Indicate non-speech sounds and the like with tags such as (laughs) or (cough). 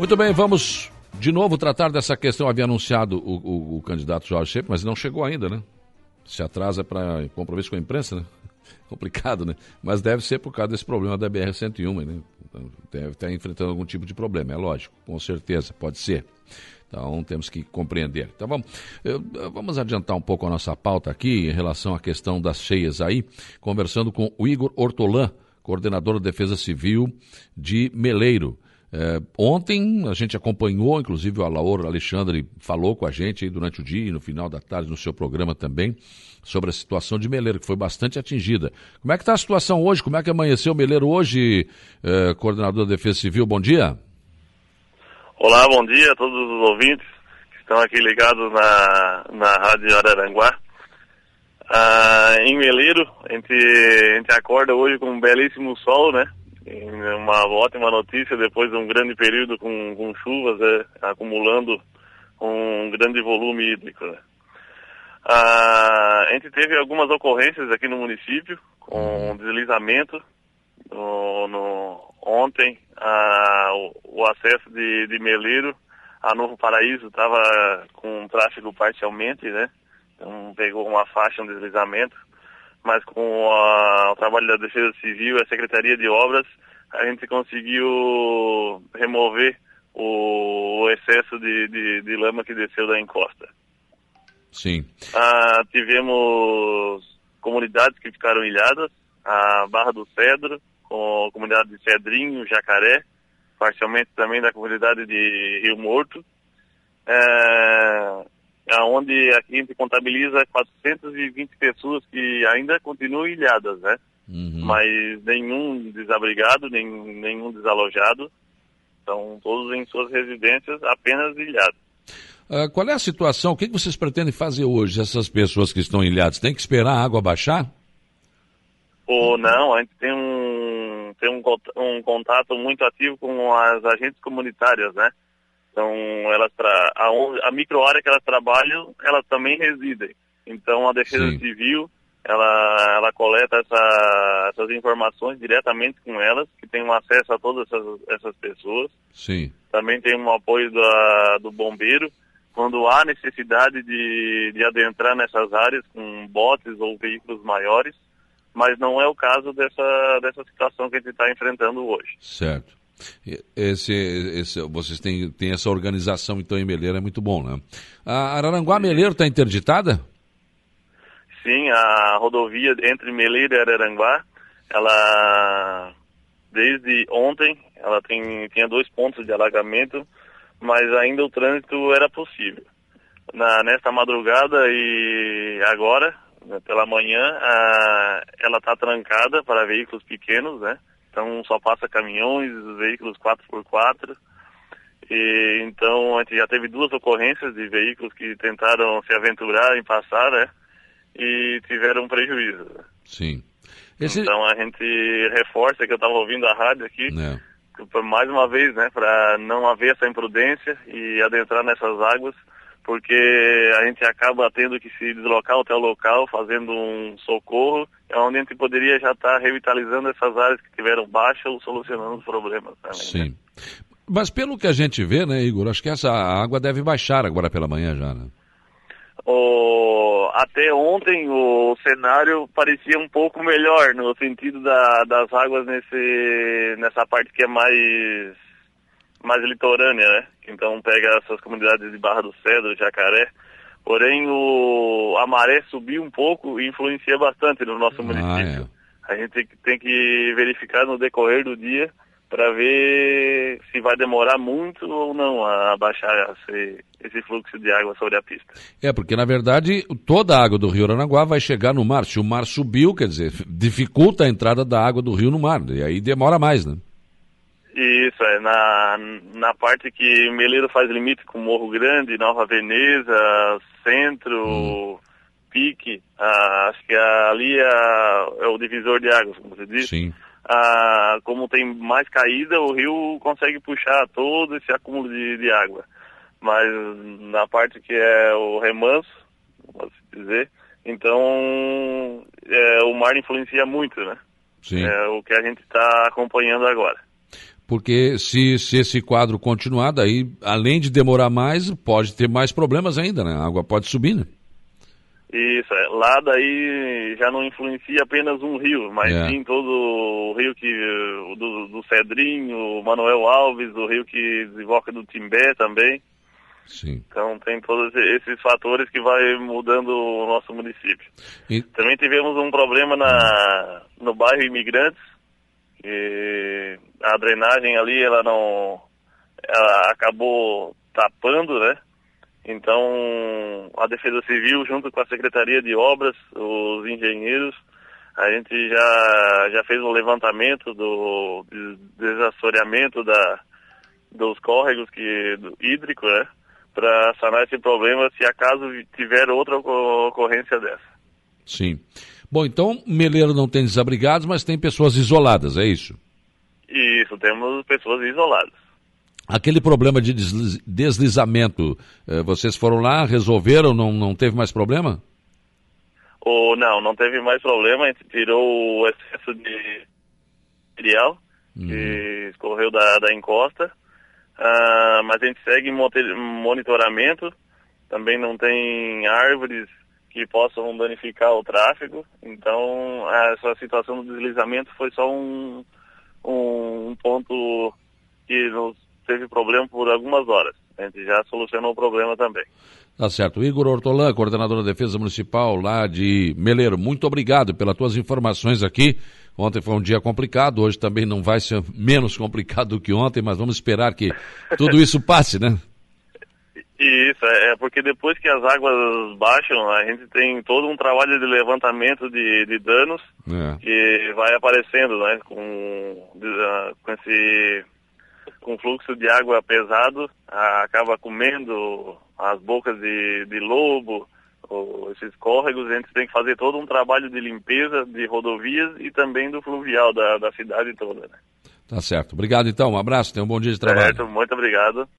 Muito bem, vamos de novo tratar dessa questão. Havia anunciado o, o, o candidato Jorge Shepp, mas não chegou ainda, né? Se atrasa para compromisso com a imprensa, né? (laughs) Complicado, né? Mas deve ser por causa desse problema da BR-101, né? Deve estar enfrentando algum tipo de problema, é lógico, com certeza, pode ser. Então temos que compreender. Então vamos, vamos adiantar um pouco a nossa pauta aqui em relação à questão das cheias aí, conversando com o Igor Ortolan, coordenador da Defesa Civil de Meleiro. É, ontem a gente acompanhou, inclusive o Alaor Alexandre falou com a gente durante o dia e no final da tarde no seu programa também, sobre a situação de Meleiro, que foi bastante atingida. Como é que está a situação hoje? Como é que amanheceu Meleiro hoje, é, coordenador da Defesa Civil? Bom dia. Olá, bom dia a todos os ouvintes que estão aqui ligados na, na Rádio Araranguá. Ah, em Meleiro, a gente, a gente acorda hoje com um belíssimo sol, né? Uma ótima notícia depois de um grande período com, com chuvas, né? acumulando um grande volume hídrico. Né? Ah, a gente teve algumas ocorrências aqui no município com deslizamento. No, no ontem, o, o, acesso de, de Meleiro a Novo Paraíso estava com tráfego parcialmente, né? Então pegou uma faixa, um deslizamento, mas com a, o trabalho da Defesa Civil e a Secretaria de Obras, a gente conseguiu remover o, o excesso de, de, de, lama que desceu da encosta. Sim. Ah, tivemos comunidades que ficaram ilhadas, a Barra do Cedro, com a comunidade de Cedrinho, Jacaré, parcialmente também da comunidade de Rio Morto. É, onde a gente contabiliza 420 pessoas que ainda continuam ilhadas, né? Uhum. Mas nenhum desabrigado, nem, nenhum desalojado. Estão todos em suas residências, apenas ilhados. Uh, qual é a situação? O que vocês pretendem fazer hoje, essas pessoas que estão ilhadas? Tem que esperar a água baixar? Ou não, a gente tem um, tem um, um contato muito ativo com as agentes comunitárias, né? Então, elas tra... a, a microárea que elas trabalham, elas também residem. Então, a Defesa Sim. Civil, ela, ela coleta essa, essas informações diretamente com elas, que tem um acesso a todas essas, essas pessoas. Sim. Também tem um apoio da, do bombeiro, quando há necessidade de, de adentrar nessas áreas com botes ou veículos maiores, mas não é o caso dessa, dessa situação que a gente está enfrentando hoje. Certo. Esse, esse, vocês têm, têm essa organização, então, em Meleiro, é muito bom, né? A Araranguá Meleiro está interditada? Sim, a rodovia entre Meleiro e Araranguá, ela, desde ontem, ela tem, tinha dois pontos de alagamento, mas ainda o trânsito era possível. Na, nesta madrugada e agora, né, pela manhã, a, ela está trancada para veículos pequenos, né? Então só passa caminhões, veículos 4x4. E, então a gente já teve duas ocorrências de veículos que tentaram se aventurar em passar, né? E tiveram prejuízo. Sim. Esse... Então a gente reforça que eu estava ouvindo a rádio aqui, é. mais uma vez, né, para não haver essa imprudência e adentrar nessas águas, porque a gente acaba tendo que se deslocar até o local, fazendo um socorro onde a gente poderia já estar revitalizando essas áreas que tiveram baixa ou solucionando os problemas também. Né? Sim. Mas pelo que a gente vê, né, Igor, acho que essa água deve baixar agora pela manhã já, né? O, até ontem o cenário parecia um pouco melhor no sentido da, das águas nesse, nessa parte que é mais, mais litorânea, né? Então pega essas comunidades de Barra do Cedro, Jacaré, Porém, o, a maré subiu um pouco e influencia bastante no nosso ah, município. É. A gente tem que verificar no decorrer do dia para ver se vai demorar muito ou não a baixar esse, esse, fluxo de água sobre a pista. É, porque na verdade toda a água do rio Aranaguá vai chegar no mar. Se o mar subiu, quer dizer, dificulta a entrada da água do rio no mar, e aí demora mais, né? Isso, é na, na parte que Meleiro faz limite com Morro Grande, Nova Veneza, Centro, hum. Pique, ah, acho que ali é, é, o divisor de águas, como você disse. Sim. Ah, como tem mais caída, o rio consegue puxar todo esse acúmulo de, de água. Mas na parte que é o remanso, pode dizer, então é, o mar influencia muito, né? Sim. É o que a gente está acompanhando agora. Porque se, se esse quadro continuar, daí, além de demorar mais, pode ter mais problemas ainda, né? A água pode subir, né? Isso, é. lá daí já não influencia apenas um rio, mas é. sim todo o rio que do, do Cedrinho, Manuel Alves, o rio que desemboca do Timbé também. Sim. Então tem todos esses fatores que vai mudando o nosso município. E... Também tivemos um problema na, no bairro Imigrantes, que a drenagem ali ela não ela acabou tapando, né? Então a Defesa Civil junto com a Secretaria de Obras, os engenheiros, a gente já já fez um levantamento do desassoreamento da dos córregos que do hídrico, né? Para sanar esse problema se acaso tiver outra ocorrência dessa. Sim. Bom, então Meleiro não tem desabrigados, mas tem pessoas isoladas, é isso? Isso, temos pessoas isoladas. Aquele problema de deslizamento, eh, vocês foram lá, resolveram, não, não teve mais problema? Oh, não, não teve mais problema, a gente tirou o excesso de material hum. que escorreu da, da encosta, uh, mas a gente segue monitoramento, também não tem árvores que possam danificar o tráfego. Então, essa situação do deslizamento foi só um, um, um ponto que nos teve problema por algumas horas. A gente já solucionou o problema também. Tá certo. Igor Ortolã, coordenador da Defesa Municipal lá de Meleiro, muito obrigado pelas tuas informações aqui. Ontem foi um dia complicado, hoje também não vai ser menos complicado do que ontem, mas vamos esperar que tudo isso passe, né? Isso, é, é porque depois que as águas baixam, a gente tem todo um trabalho de levantamento de, de danos é. que vai aparecendo, né, com, com esse com fluxo de água pesado, acaba comendo as bocas de, de lobo, esses córregos, a gente tem que fazer todo um trabalho de limpeza de rodovias e também do fluvial da, da cidade toda, né. Tá certo. Obrigado então, um abraço, tenha um bom dia de trabalho. Certo, muito obrigado.